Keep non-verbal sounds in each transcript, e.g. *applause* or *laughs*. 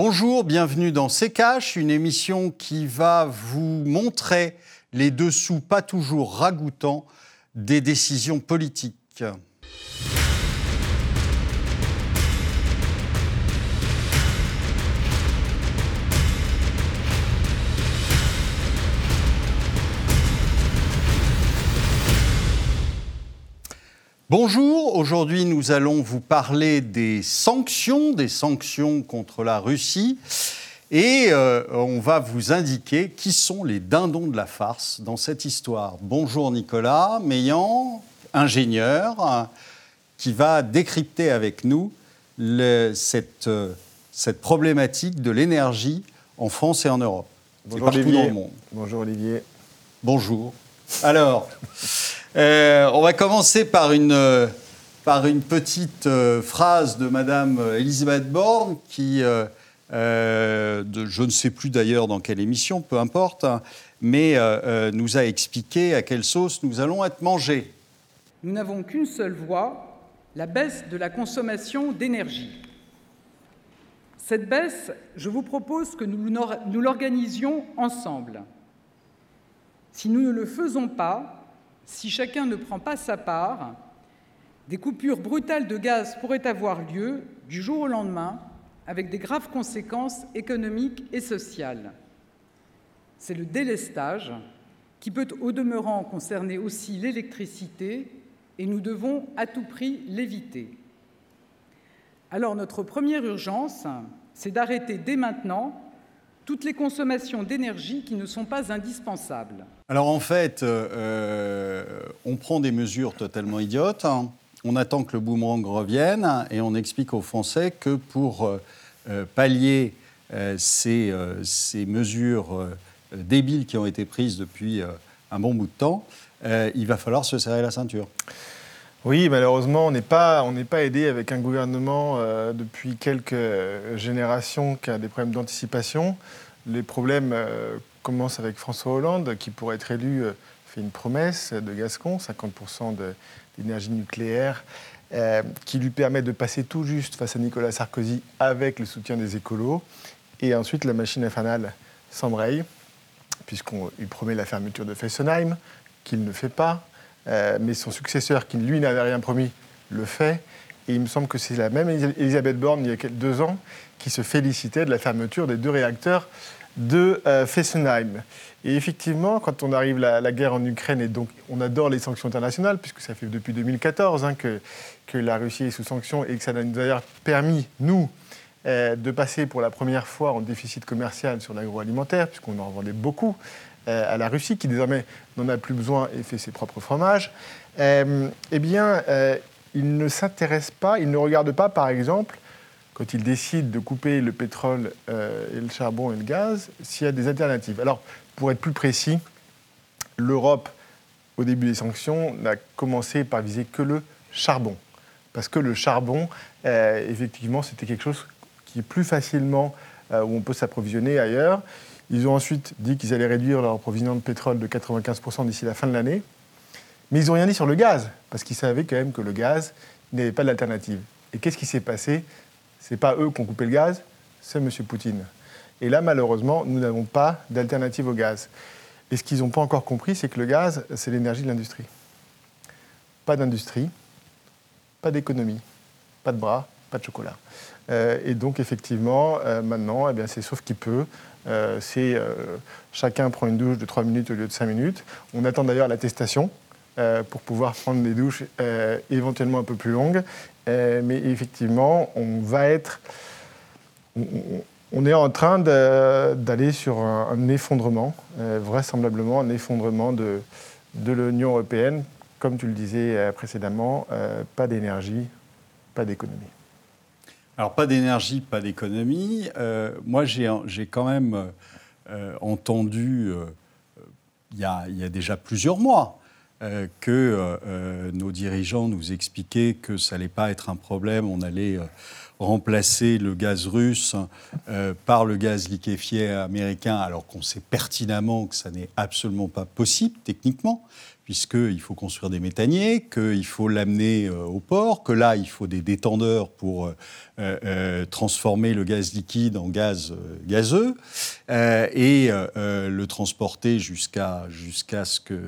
Bonjour, bienvenue dans C'est une émission qui va vous montrer les dessous pas toujours ragoûtants des décisions politiques. Bonjour, aujourd'hui nous allons vous parler des sanctions, des sanctions contre la Russie. Et euh, on va vous indiquer qui sont les dindons de la farce dans cette histoire. Bonjour Nicolas Meillan, ingénieur, qui va décrypter avec nous cette, euh, cette, problématique de l'énergie en France et en Europe. Bonjour Olivier. Bonjour Olivier. Bonjour. Alors, euh, on va commencer par une, euh, par une petite euh, phrase de Madame Elisabeth Borne qui, je ne sais plus d'ailleurs dans quelle émission, peu importe, hein, mais nous a expliqué à quelle sauce nous allons être mangés. Nous n'avons qu'une seule voie, la baisse de la consommation d'énergie. Cette baisse, je vous propose que nous l'organisions ensemble. Si nous ne le faisons pas, si chacun ne prend pas sa part, des coupures brutales de gaz pourraient avoir lieu du jour au lendemain, avec des graves conséquences économiques et sociales. C'est le délestage qui peut au demeurant concerner aussi l'électricité, et nous devons à tout prix l'éviter. Alors notre première urgence, c'est d'arrêter dès maintenant toutes les consommations d'énergie qui ne sont pas indispensables. Alors en fait, euh, euh, on prend des mesures totalement idiotes, on attend que le boomerang revienne et on explique aux Français que pour euh, pallier ces, ces, mesures débiles qui ont été prises depuis un bon bout de temps, il va falloir se serrer la ceinture. Oui, malheureusement, on n'est pas, aidé avec un gouvernement depuis quelques générations qui a des problèmes d'anticipation. Les problèmes euh, commencent avec François Hollande, qui, pour être élu, euh, fait une promesse de Gascon, 50% d'énergie nucléaire, euh, qui lui permet de passer tout juste face à Nicolas Sarkozy avec le soutien des écolos. Et ensuite, la machine infernale s'embraye, puisqu'il promet la fermeture de Fessenheim, qu'il ne fait pas, mais son successeur, qui lui n'avait rien promis, le fait. Et il me semble que c'est la même Elisabeth Borne, il y a deux ans, qui se félicitait de la fermeture des deux réacteurs de euh, Fessenheim. Et effectivement, quand on arrive à la, guerre en Ukraine, et donc on adore les sanctions internationales, puisque ça fait depuis 2014 hein, que, que la Russie est sous sanctions et que ça nous a d'ailleurs permis, nous, euh, de passer pour la première fois en déficit commercial sur l'agroalimentaire, puisqu'on en vendait beaucoup euh, à la Russie, qui désormais n'en a plus besoin et fait ses propres fromages. eh bien, il ne s'intéresse pas, il ne regarde pas, par exemple, quand il décide de couper le pétrole euh, et le charbon et le gaz, s'il y a des alternatives. Alors, pour être plus précis, l'Europe, au début des sanctions, n'a commencé par viser que le charbon. Parce que le charbon, euh, effectivement, c'était quelque chose qui est plus facilement, euh, où on peut s'approvisionner ailleurs. Ils ont ensuite dit qu'ils allaient réduire leur approvisionnement de pétrole de 95% d'ici la fin de l'année. Mais ils n'ont rien dit sur le gaz, parce qu'ils savaient quand même que le gaz n'avait pas d'alternative. Et qu'est-ce qui s'est passé? Ce n'est pas eux qui ont coupé le gaz, c'est M. Poutine. Et là, malheureusement, nous n'avons pas d'alternative au gaz. Et ce qu'ils n'ont pas encore compris, c'est que le gaz, c'est l'énergie de l'industrie. Pas d'industrie, pas d'économie, pas de bras, pas de chocolat. Euh, et donc, effectivement, euh, maintenant, eh c'est sauf qui peut. Euh, c'est chacun prend une douche de 3 minutes au lieu de 5 minutes. On attend d'ailleurs l'attestation pour pouvoir prendre des douches éventuellement un peu plus longues. Euh, mais effectivement, on va être. On, est en train d'aller sur un, effondrement, euh, vraisemblablement un effondrement de, de l'Union européenne. Comme tu le disais euh, précédemment, pas d'énergie, pas d'économie. Alors, pas d'énergie, pas d'économie. moi, j'ai quand même entendu, il y, il y, a déjà plusieurs mois, euh, que euh, euh, nos dirigeants nous expliquaient que ça n'allait pas être un problème, on allait remplacer le gaz russe par le gaz liquéfié américain, alors qu'on sait pertinemment que ça n'est absolument pas possible techniquement, puisqu'il faut construire des méthaniers, qu'il faut l'amener euh, au port, que là, il faut des détendeurs pour euh, euh, transformer le gaz liquide en gaz gazeux et le transporter jusqu'à ce que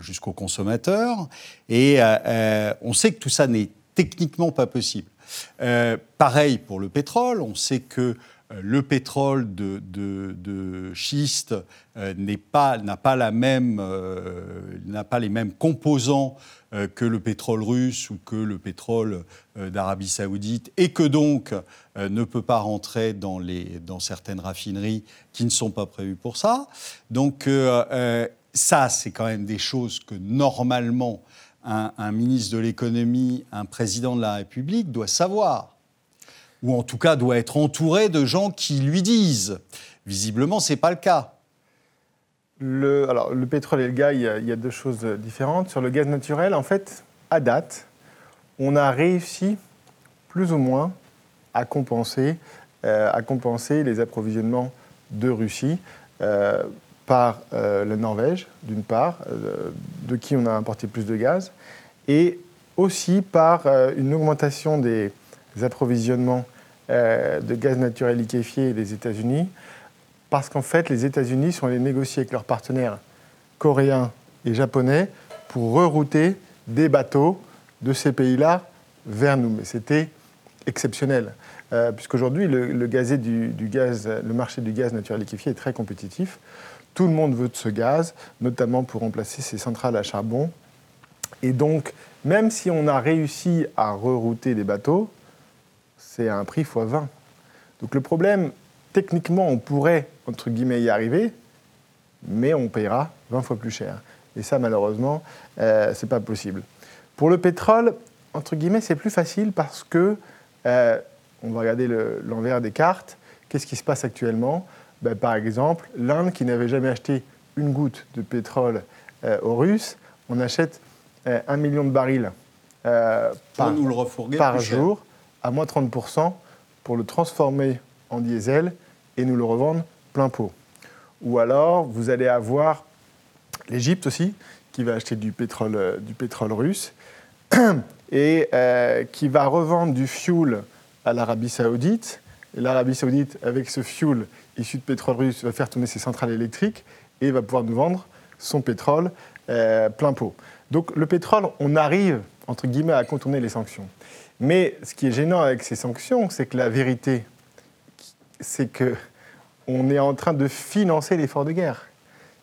jusqu'au consommateur. Et on sait que tout ça n'est techniquement pas possible. pareil pour le pétrole, on sait que le pétrole de, schiste euh, n'a pas, pas, euh, pas les mêmes composants que le pétrole russe ou que le pétrole d'Arabie saoudite et que donc ne peut pas rentrer dans, les, dans certaines raffineries qui ne sont pas prévues pour ça. Donc ça, c'est quand même des choses que normalement un ministre de l'économie, un président de la République doit savoir ou en tout cas doit être entouré de gens qui lui disent. Visiblement, ce n'est pas le cas. Le, alors, le pétrole et le gaz, il y, a, deux choses différentes. Sur le gaz naturel, en fait, à date, on a réussi plus ou moins à compenser, euh, les approvisionnements de Russie euh, par euh, la Norvège, d'une part, de qui on a importé plus de gaz, et aussi par une augmentation des approvisionnements euh, de gaz naturel liquéfié des États-Unis, parce qu'en fait, les États-Unis sont allés négocier avec leurs partenaires coréens et japonais pour rerouter des bateaux de ces pays-là vers nous. Mais c'était exceptionnel, euh, puisqu'aujourd'hui, le, le, marché du gaz naturel liquéfié est très compétitif. Tout le monde veut de ce gaz, notamment pour remplacer ces centrales à charbon. Et donc, même si on a réussi à rerouter des bateaux, c'est à un prix x 20. Donc le problème, techniquement, on pourrait, entre guillemets, y arriver, mais on payera 20 fois plus cher. Et ça, malheureusement, euh, ce n'est pas possible. Pour le pétrole, entre guillemets, c'est plus facile parce que, euh, on va regarder l'envers des cartes, qu'est-ce qui se passe actuellement? Ben, Par exemple, l'Inde, qui n'avait jamais acheté une goutte de pétrole euh, aux Russes, on achète un million de barils par, nous le par jour à moins 30% pour le transformer en diesel et nous le revendre plein pot. Ou alors, vous allez avoir l'Égypte aussi, qui va acheter du pétrole, euh, du pétrole russe *clears throat* et euh, qui va revendre du fuel à l'Arabie saoudite. L'Arabie saoudite, avec ce fuel issu de pétrole russe, va faire tourner ses centrales électriques et va pouvoir nous vendre son pétrole euh, plein pot. Donc le pétrole, on arrive, entre guillemets, à contourner les sanctions. Mais ce qui est gênant avec ces sanctions, c'est que la vérité, c'est que on est en train de financer l'effort de guerre.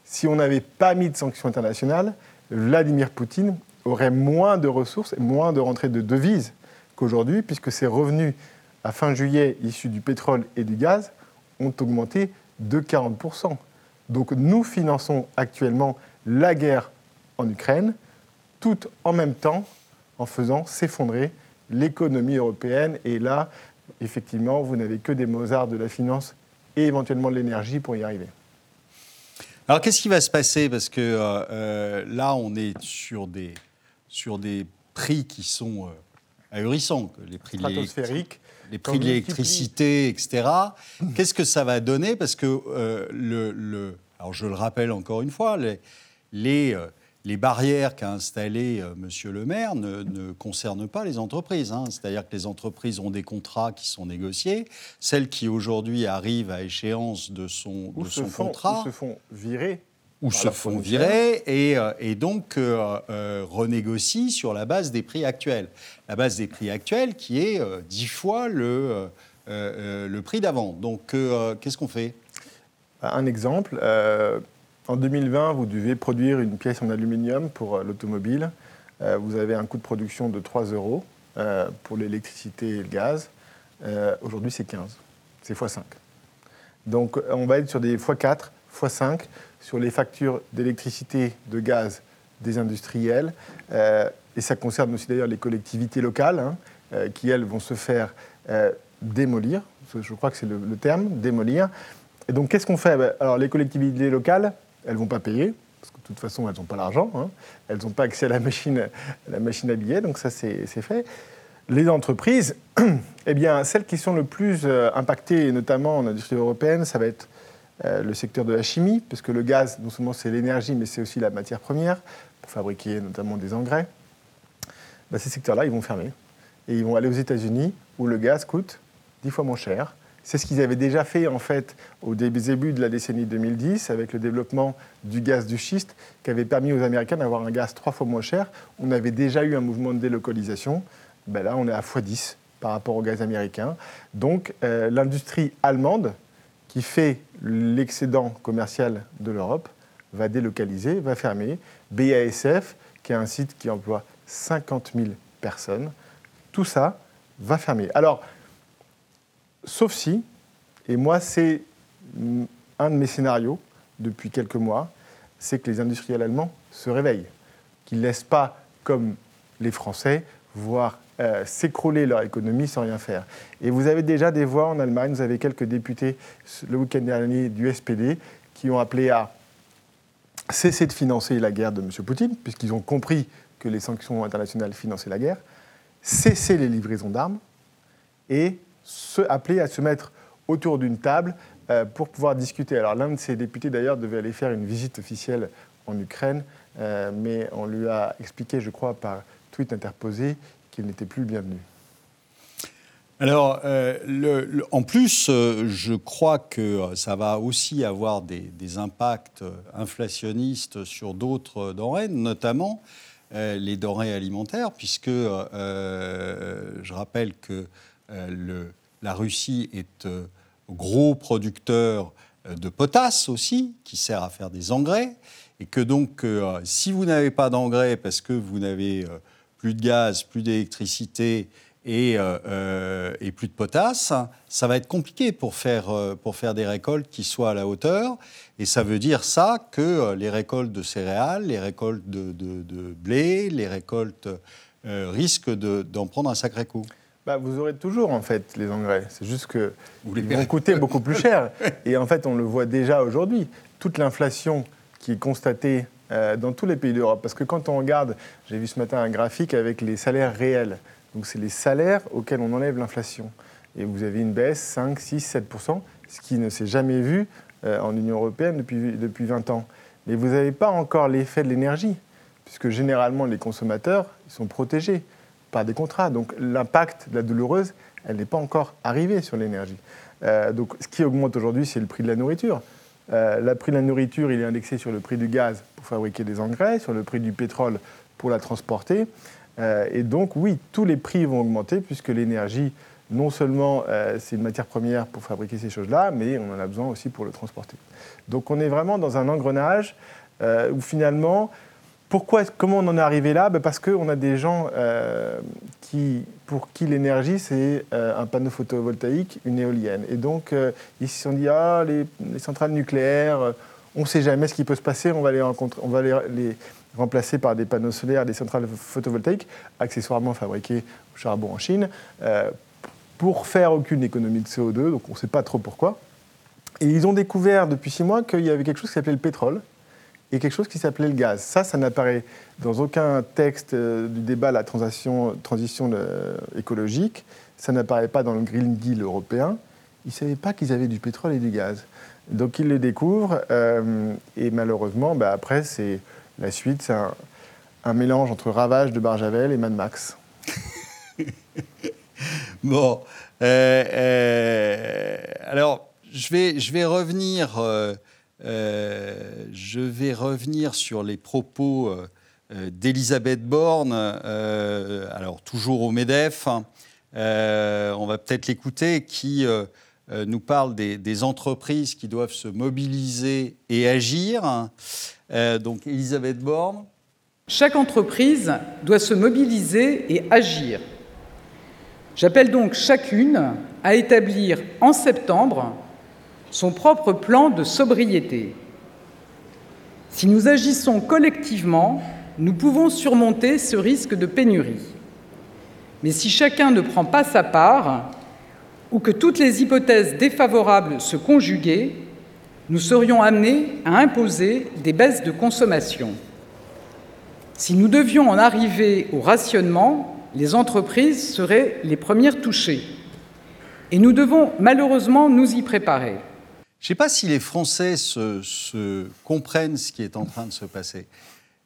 Si on n'avait pas mis de sanctions internationales, Vladimir Poutine aurait moins de ressources et moins de rentrées de devises qu'aujourd'hui, puisque ses revenus à fin juillet issus du pétrole et du gaz ont augmenté de 40%. Donc nous finançons actuellement la guerre en Ukraine, tout en même temps en faisant s'effondrer l'économie européenne. Et là, effectivement, vous n'avez que des Mozart de la finance et éventuellement de l'énergie pour y arriver. Alors qu'est-ce qui va se passer? Parce que euh, euh, là, on est sur des, sur des prix qui sont euh, ahurissants. Les prix Stratosphériques. Les prix de l'électricité, etc. *laughs* Qu'est-ce que ça va donner? Parce que, le, le, alors je le rappelle encore une fois, les, les les barrières qu'a installées euh, Monsieur le maire ne, concernent pas les entreprises. Hein. C'est-à-dire que les entreprises ont des contrats qui sont négociés. Celles qui aujourd'hui arrivent à échéance de son, de son contrat. Ou se font virer. Ou se font virer et, euh, et donc euh, renégocient sur la base des prix actuels. La base des prix actuels qui est dix fois le, le prix d'avant. Donc qu'est-ce qu'on fait? Un exemple en 2020, vous devez produire une pièce en aluminium pour euh, l'automobile. Euh, vous avez un coût de production de 3 euros euh, pour l'électricité et le gaz. Aujourd'hui, c'est 15. C'est x5. Donc, on va être sur des x4, x5 sur les factures d'électricité, de gaz des industriels. et ça concerne aussi d'ailleurs les collectivités locales hein, qui, elles, vont se faire démolir. Je crois que c'est le, terme, démolir. Et donc, qu'est-ce qu'on fait? Ben, Alors, les collectivités locales, elles ne vont pas payer, parce que de toute façon, elles n'ont pas l'argent. Hein. Elles n'ont pas accès à la machine, à la machine à billets, donc ça, c'est fait. Les entreprises, *clears throat* eh bien, celles qui sont le plus euh, impactées, notamment en industrie européenne, ça va être euh, le secteur de la chimie, parce que le gaz, non seulement c'est l'énergie, mais c'est aussi la matière première. pour fabriquer notamment des engrais, bah, ces secteurs-là, ils vont fermer. Et ils vont aller aux États-Unis, où le gaz coûte 10 fois moins cher. C'est ce qu'ils avaient déjà fait en fait au début de la décennie 2010 avec le développement du gaz du schiste qui avait permis aux Américains d'avoir un gaz trois fois moins cher. On avait déjà eu un mouvement de délocalisation. Ben là, on est à x10 par rapport au gaz américain. Donc euh, l'industrie allemande qui fait l'excédent commercial de l'Europe va délocaliser, va fermer. BASF, qui est un site qui emploie 50 000 personnes, tout ça va fermer. Alors, sauf si, et moi c'est un de mes scénarios depuis quelques mois, c'est que les industriels allemands se réveillent, qu'ils ne laissent pas, comme les Français, voir euh, s'écrouler leur économie sans rien faire. Et vous avez déjà des voix en Allemagne, vous avez quelques députés le week-end dernier du SPD qui ont appelé à cesser de financer la guerre de M. Poutine, puisqu'ils ont compris que les sanctions internationales finançaient la guerre, cesser les livraisons d'armes et se, à se mettre autour d'une table euh, pour pouvoir discuter. Alors l'un de ces députés d'ailleurs devait aller faire une visite officielle en Ukraine, euh, mais on lui a expliqué, je crois, par tweet interposé, qu'il n'était plus bienvenu. Alors, euh, en plus, je crois que ça va aussi avoir des impacts inflationnistes sur d'autres denrées, notamment les denrées alimentaires, puisque je rappelle que le, la Russie est euh, gros producteur euh, de potasse aussi, qui sert à faire des engrais, et que donc euh, si vous n'avez pas d'engrais parce que vous n'avez plus de gaz, plus d'électricité et, plus de potasse, ça va être compliqué pour faire, pour faire des récoltes qui soient à la hauteur. Et ça veut dire ça que les récoltes de céréales, les récoltes de blé, les récoltes risquent d'en prendre un sacré coup. Bah, vous aurez toujours en fait les engrais. C'est juste que ils vont coûter beaucoup plus cher. *laughs* Et en fait, on le voit déjà aujourd'hui. Toute l'inflation qui est constatée euh, dans tous les pays d'Europe. Parce que quand on regarde, j'ai vu ce matin un graphique avec les salaires réels. Donc c'est les salaires auxquels on enlève l'inflation. Et vous avez une baisse 5, 6, 7 ce qui ne s'est jamais vu euh, en Union européenne depuis, depuis 20 ans. Mais vous n'avez pas encore l'effet de l'énergie, puisque généralement les consommateurs ils sont protégés par des contrats. Donc l'impact de la douloureuse, elle n'est pas encore arrivée sur l'énergie. Euh, donc ce qui augmente aujourd'hui, c'est le prix de la nourriture. Euh, le prix de la nourriture, il est indexé sur le prix du gaz pour fabriquer des engrais, sur le prix du pétrole pour la transporter. Euh, et donc oui, tous les prix vont augmenter puisque l'énergie, non seulement c'est une matière première pour fabriquer ces choses-là, mais on en a besoin aussi pour le transporter. Donc on est vraiment dans un engrenage où finalement pourquoi, comment on en est arrivé là? Ben Parce qu'on a des gens euh, qui, pour qui l'énergie, c'est euh, un panneau photovoltaïque, une éolienne. Et donc, euh, ils se sont dit, ah, les, centrales nucléaires, on ne sait jamais ce qui peut se passer, on va, les, on va les, remplacer par des panneaux solaires, des centrales photovoltaïques, accessoirement fabriquées au charbon en Chine, pour faire aucune économie de CO2, donc on ne sait pas trop pourquoi. Et ils ont découvert depuis six mois qu'il y avait quelque chose qui s'appelait le pétrole, et quelque chose qui s'appelait le gaz. Ça, ça n'apparaît dans aucun texte euh, du débat la transition, euh, écologique. Ça n'apparaît pas dans le Green Deal européen. Ils ne savaient pas qu'ils avaient du pétrole et du gaz. Donc ils le découvrent. Euh, et malheureusement, bah, après, c'est la suite, c'est un, mélange entre Ravage de Barjavel et Mad Max. *laughs* bon. alors, je vais revenir euh, je vais revenir sur les propos euh, euh, d'Elisabeth Borne, alors toujours au MEDEF. Hein. on va peut-être l'écouter, qui nous parle des, entreprises qui doivent se mobiliser et agir. donc, Elisabeth Borne. Chaque entreprise doit se mobiliser et agir. J'appelle donc chacune à établir en septembre son propre plan de sobriété. Si nous agissons collectivement, nous pouvons surmonter ce risque de pénurie. Mais si chacun ne prend pas sa part, ou que toutes les hypothèses défavorables se conjuguaient, nous serions amenés à imposer des baisses de consommation. Si nous devions en arriver au rationnement, les entreprises seraient les premières touchées. Et nous devons malheureusement nous y préparer. Je ne sais pas si les Français se, comprennent ce qui est en train de se passer.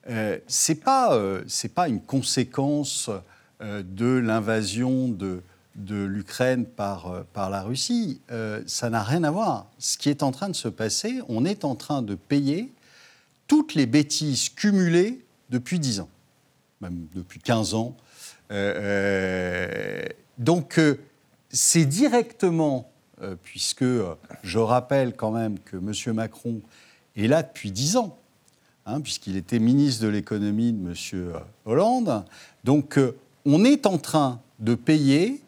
euh, ce n'est pas, pas, une conséquence de l'invasion de, de l'Ukraine par, par la Russie. ça n'a rien à voir. Ce qui est en train de se passer, on est en train de payer toutes les bêtises cumulées depuis 10 ans, même depuis 15 ans. donc, c'est directement, puisque je rappelle quand même que M. Macron est là depuis 10 ans, hein, puisqu'il était ministre de l'économie de M. Hollande. Donc euh, on est en train de payer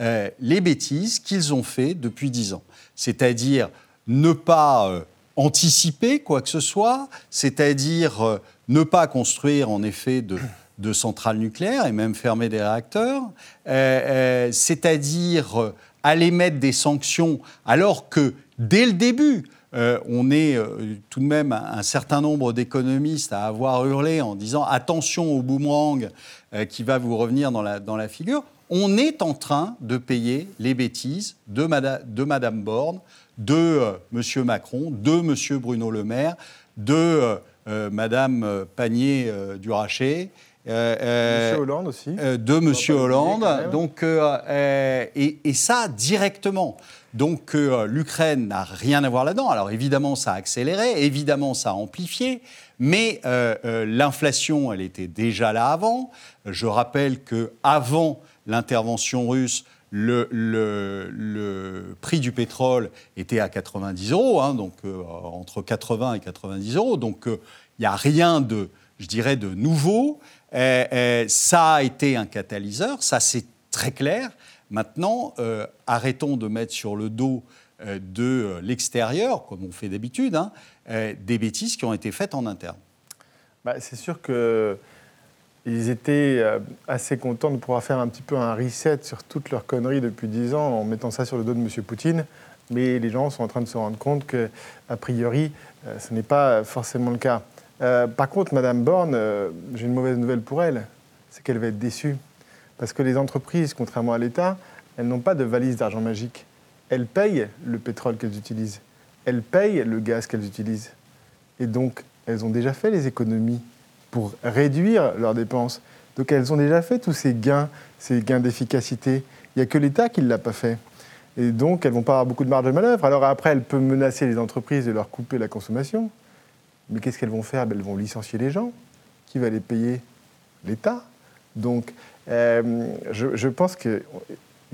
euh, les bêtises qu'ils ont fait depuis 10 ans. C'est-à-dire ne pas euh, anticiper quoi que ce soit, c'est-à-dire ne pas construire en effet de, centrales nucléaires et même fermer des réacteurs, c'est-à-dire aller mettre des sanctions alors que dès le début, euh, on est euh, tout de même un certain nombre d'économistes à avoir hurlé en disant attention au boomerang euh, qui va vous revenir dans la, dans la, figure. On est en train de payer les bêtises de, de Madame Borne, de Monsieur Macron, de Monsieur Bruno Le Maire, de Madame Panier-Duracher. Monsieur Hollande aussi. de Monsieur Hollande. Donc, et, et, ça directement. Donc euh, l'Ukraine n'a rien à voir là-dedans. Alors évidemment, ça a accéléré, évidemment, ça a amplifié, mais euh, euh, l'inflation, elle était déjà là avant. Je rappelle que avant l'intervention russe, le, prix du pétrole était à 90 euros, hein, donc entre 80 et 90 euros. Donc il n'y a rien de, je dirais, de nouveau. Ça a été un catalyseur, ça c'est très clair. Maintenant, euh, arrêtons de mettre sur le dos euh, de euh, l'extérieur, comme on fait d'habitude, hein, des bêtises qui ont été faites en interne. Bah, c'est sûr qu'ils étaient assez contents de pouvoir faire un petit peu un reset sur toutes leurs conneries depuis 10 ans en mettant ça sur le dos de M. Poutine. Mais les gens sont en train de se rendre compte que, a priori, ce n'est pas forcément le cas. Par contre, Mme Borne, j'ai une mauvaise nouvelle pour elle, c'est qu'elle va être déçue. Parce que les entreprises, contrairement à l'État, elles n'ont pas de valise d'argent magique. Elles payent le pétrole qu'elles utilisent. Elles payent le gaz qu'elles utilisent. Et donc, elles ont déjà fait les économies pour réduire leurs dépenses. Donc, elles ont déjà fait tous ces gains, ces gains d'efficacité. Il n'y a que l'État qui ne l'a pas fait. Et donc, elles vont pas avoir beaucoup de marge de manœuvre. Alors après, elles peuvent menacer les entreprises de leur couper la consommation. Mais qu'est-ce qu'elles vont faire? Ben, Elles vont licencier les gens. Qui va les payer? L'État. Donc, euh, je, pense qu'ils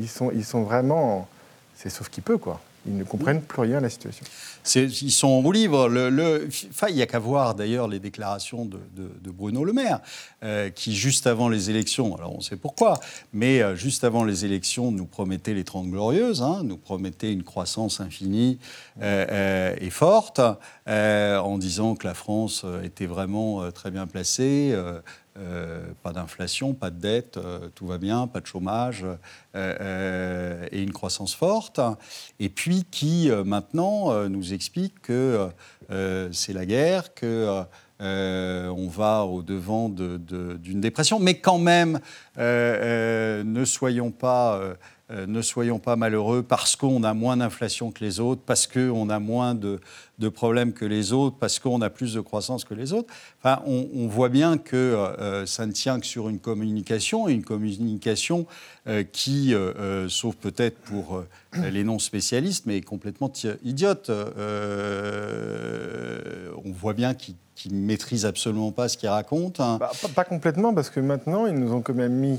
sont, vraiment. C'est sauf qu'il peut, quoi. Ils ne comprennent plus rien à la situation. Ils sont en roue libre. Il n'y a qu'à voir d'ailleurs les déclarations de, Bruno Le Maire, euh, qui juste avant les élections, alors on sait pourquoi, mais euh, juste avant les élections nous promettait les Trente Glorieuses, hein, nous promettait une croissance infinie et forte, en disant que la France était vraiment très bien placée, euh, pas d'inflation, pas de dette, euh, tout va bien, pas de chômage euh, et une croissance forte. Et puis qui maintenant nous explique que c'est la guerre, que on va au devant d'une dépression, mais quand même, ne soyons pas euh, ne soyons pas malheureux parce qu'on a moins d'inflation que les autres, parce qu'on a moins de, problèmes que les autres, parce qu'on a plus de croissance que les autres. Enfin, on, voit bien que euh, ça ne tient que sur une communication, une communication euh, qui, sauf peut-être pour les non-spécialistes, mais est complètement idiote. on voit bien qu'ils ne maîtrisent absolument pas ce qu'ils racontent. Hein. Bah, pas, complètement, parce que maintenant, ils nous ont quand même mis euh,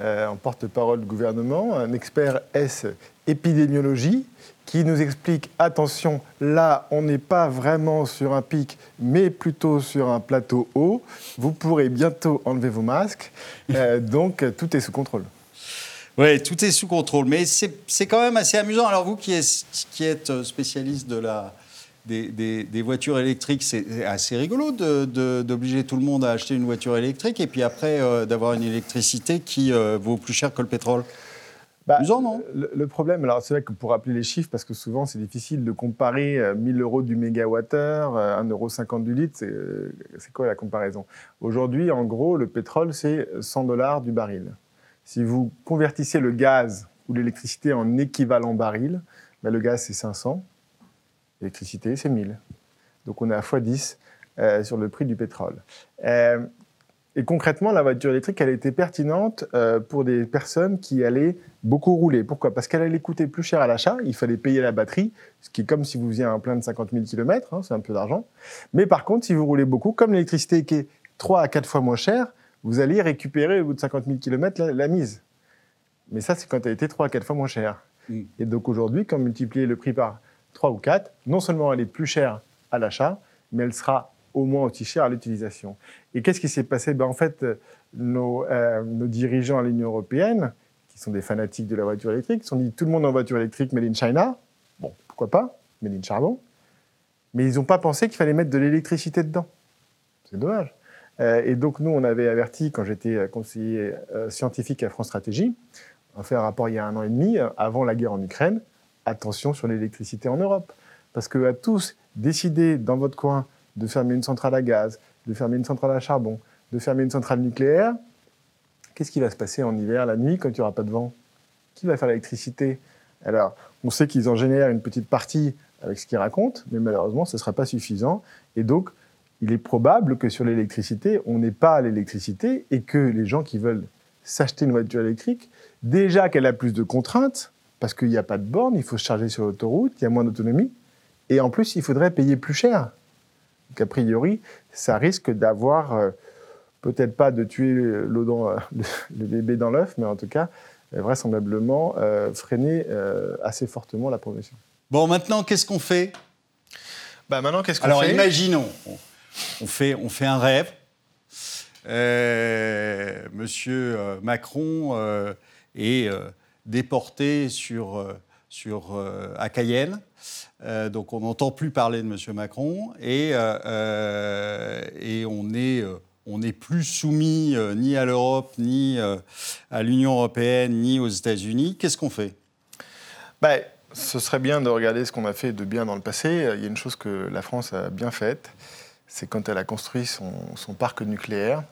en porte-parole du gouvernement, un expert S épidémiologie, qui nous explique, attention, là, on n'est pas vraiment sur un pic, mais plutôt sur un plateau haut. Vous pourrez bientôt enlever vos masques. *laughs* Euh, donc, tout est sous contrôle. Oui, tout est sous contrôle. Mais c'est quand même assez amusant. Alors, vous qui êtes, qui êtes spécialiste de la, des, voitures électriques, c'est assez rigolo d'obliger tout le monde à acheter une voiture électrique et puis après euh, d'avoir une électricité qui euh, vaut plus cher que le pétrole. Bah, non? le, problème, alors c'est vrai que pour rappeler les chiffres, parce que souvent c'est difficile de comparer 1000 euh, euros du mégawattheure, 1,50 euro du litre, c'est quoi la comparaison? Aujourd'hui, en gros, le pétrole, c'est 100 dollars du baril. Si vous convertissez le gaz ou l'électricité en équivalent baril, bah, le gaz c'est 500, L'électricité, c'est 1000. Donc on est à x10. euh, sur le prix du pétrole. Euh, et concrètement, la voiture électrique, elle était pertinente euh, pour des personnes qui allaient beaucoup rouler. Pourquoi? Parce qu'elle allait coûter plus cher à l'achat, il fallait payer la batterie, ce qui est comme si vous faisiez un plein de 50 000 km, c'est un peu d'argent. Mais par contre, si vous roulez beaucoup, comme l'électricité qui est 3 à 4 fois moins chère, vous allez récupérer au bout de 50 000 km la, mise. Mais ça, c'est quand elle était 3 à 4 fois moins chère. Et donc aujourd'hui, quand multiplier le prix par 3 ou 4, non seulement elle est plus chère à l'achat, mais elle sera au moins aussi cher à l'utilisation. Et qu'est-ce qui s'est passé? Ben, En fait, nos, euh, nos dirigeants à l'Union européenne, qui sont des fanatiques de la voiture électrique, se sont dit tout le monde en voiture électrique made in China. Bon, pourquoi pas? Made in charbon. Mais ils n'ont pas pensé qu'il fallait mettre de l'électricité dedans. C'est dommage. Euh, et donc, nous, on avait averti, quand j'étais euh, conseiller scientifique à France Stratégie, on a fait un rapport il y a un an et demi, avant la guerre en Ukraine, attention sur l'électricité en Europe. Parce qu'à tous décider dans votre coin de fermer une centrale à gaz, de fermer une centrale à charbon, de fermer une centrale nucléaire, qu'est-ce qui va se passer en hiver, la nuit, quand il n'y aura pas de vent? Qui va faire l'électricité? Alors, on sait qu'ils en génèrent une petite partie avec ce qu'ils racontent, mais malheureusement, ce ne sera pas suffisant. Et donc, il est probable que sur l'électricité, on n'ait pas l'électricité et que les gens qui veulent s'acheter une voiture électrique, déjà qu'elle a plus de contraintes, parce qu'il n'y a pas de borne, il faut se charger sur l'autoroute, il y a moins d'autonomie, et en plus, il faudrait payer plus cher. Donc, a priori, ça risque d'avoir, euh, peut-être pas de tuer le, dans, *laughs* le, bébé dans l'œuf, mais en tout cas, euh, vraisemblablement, euh, freiner assez fortement la progression. Bon, maintenant, qu'est-ce qu'on fait? Bah, Maintenant, qu'est-ce qu'on fait? Alors, imaginons, on, fait, on fait un rêve. Monsieur Macron est déporté sur, sur, à Cayenne. Euh, donc on n'entend plus parler de M. Macron et, euh, euh, et on n'est on plus soumis ni à l'Europe, ni à l'Union européenne, ni aux États-Unis. Qu'est-ce qu'on fait? Ben, Ce serait bien de regarder ce qu'on a fait de bien dans le passé. Il y a une chose que la France a bien faite, c'est quand elle a construit son, son parc nucléaire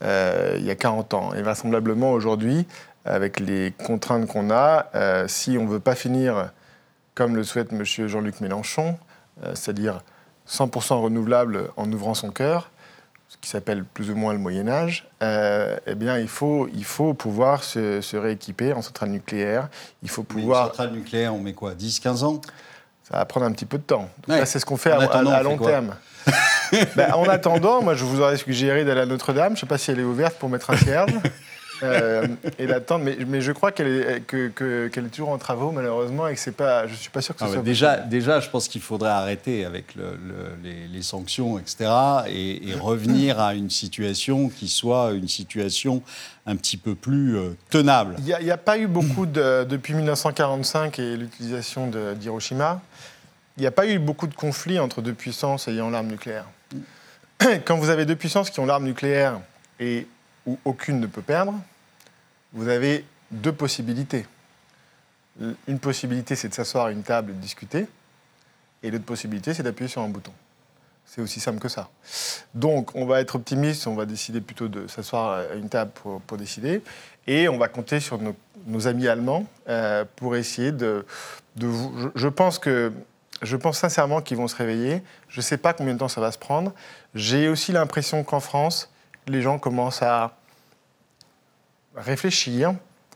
il y a 40 ans. Et vraisemblablement aujourd'hui, avec les contraintes qu'on a, si on ne veut pas finir comme le souhaite M. Jean-Luc Mélenchon, euh, c'est-à-dire 100% renouvelable en ouvrant son cœur, ce qui s'appelle plus ou moins le Moyen Âge, euh, eh bien, il faut, il faut pouvoir se, rééquiper en centrale nucléaire. Il faut pouvoir... une centrale nucléaire, on met quoi 10, 15 ans? Ça va prendre un petit peu de temps. c'est ce qu'on fait à, long terme. *laughs* Ben, en attendant, moi, je vous aurais suggéré d'aller à Notre-Dame. Je ne sais pas si elle est ouverte pour mettre un cierge. *laughs* Euh, et d'attendre. Mais, mais, je crois qu'elle est, que, qu'elle est toujours en travaux, malheureusement, et que c'est pas. Je suis pas sûr que ce ah, soit. Déjà, déjà, je pense qu'il faudrait arrêter avec le, les, sanctions, etc., et, *clears throat* revenir à une situation qui soit une situation un petit peu plus euh, tenable. Il n'y a, pas eu beaucoup de, depuis 1945 et l'utilisation d'Hiroshima. Il n'y a pas eu beaucoup de conflits entre deux puissances ayant l'arme nucléaire. *clears throat* Quand vous avez deux puissances qui ont l'arme nucléaire et où aucune ne peut perdre, vous avez deux possibilités. Une possibilité, c'est de s'asseoir à une table et de discuter, et l'autre possibilité, c'est d'appuyer sur un bouton. C'est aussi simple que ça. Donc, on va être optimiste, on va décider plutôt de s'asseoir à une table pour, décider, et on va compter sur nos, amis allemands euh, pour essayer de, je, je, pense que je pense sincèrement qu'ils vont se réveiller. Je ne sais pas combien de temps ça va se prendre. J'ai aussi l'impression qu'en France, les gens commencent à réfléchir,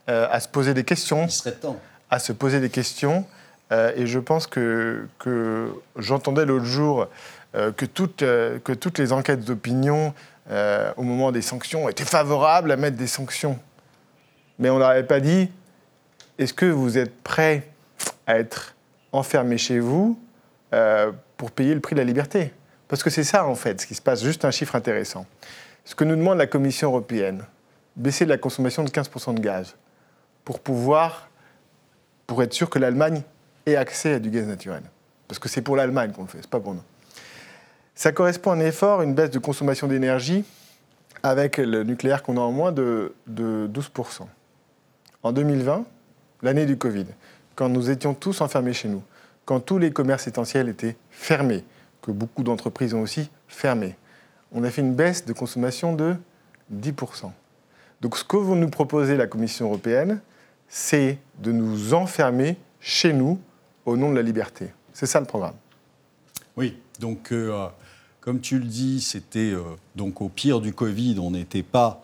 euh, à se poser des questions. Il serait temps. À se poser des questions. Euh, et je pense que, que j'entendais l'autre jour euh, que, toutes, que toutes les enquêtes d'opinion au moment des sanctions étaient favorables à mettre des sanctions. Mais on n'aurait pas dit est-ce que vous êtes prêt à être enfermé chez vous pour payer le prix de la liberté? Parce que c'est ça, en fait, ce qui se passe. Juste un chiffre intéressant. Ce que nous demande la Commission européenne, baisser la consommation de 15% de gaz pour pouvoir, pour être sûr que l'Allemagne ait accès à du gaz naturel. Parce que c'est pour l'Allemagne qu'on le fait, c'est pas pour nous. Ça correspond à un effort, une baisse de consommation d'énergie avec le nucléaire qu'on a en moins de, de 12%. En 2020, l'année du Covid, quand nous étions tous enfermés chez nous, quand tous les commerces essentiels étaient fermés, que beaucoup d'entreprises ont aussi fermé, on a fait une baisse de consommation de 10%. Donc ce que vous nous proposez, la Commission européenne, c'est de nous enfermer chez nous au nom de la liberté. C'est ça le programme. Oui, donc euh, Comme tu le dis, c'était donc au pire du Covid, on n'était pas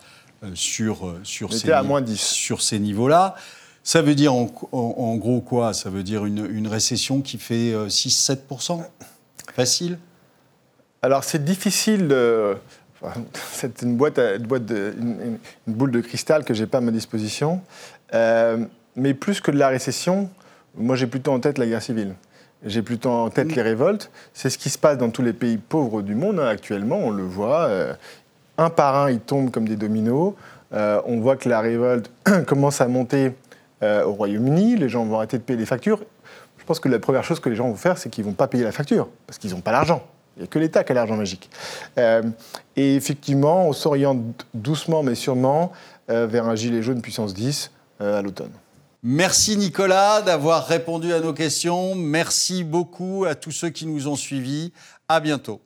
sur, sur, ces, à moins 10. sur ces niveaux-là. Ça veut dire en, gros quoi? Ça veut dire une, une récession qui fait 6-7% Facile? Alors c'est difficile de *laughs* c'est une boîte, une, boîte de, une, boule de cristal que j'ai pas à ma disposition. Euh, mais plus que de la récession, moi j'ai plutôt en tête la guerre civile. J'ai plutôt en tête les révoltes. C'est ce qui se passe dans tous les pays pauvres du monde hein, actuellement. On le voit. Euh, un par un, ils tombent comme des dominos. Euh, on voit que la révolte *clears throat* commence à monter au Royaume-Uni. Les gens vont arrêter de payer les factures. Je pense que la première chose que les gens vont faire, c'est qu'ils ne vont pas payer la facture parce qu'ils n'ont pas l'argent. Il n'y a que l'État qui a l'argent magique. Euh, et effectivement, on s'oriente doucement mais sûrement euh, vers un gilet jaune puissance 10 euh, à l'automne. Merci Nicolas d'avoir répondu à nos questions. Merci beaucoup à tous ceux qui nous ont suivis. À bientôt.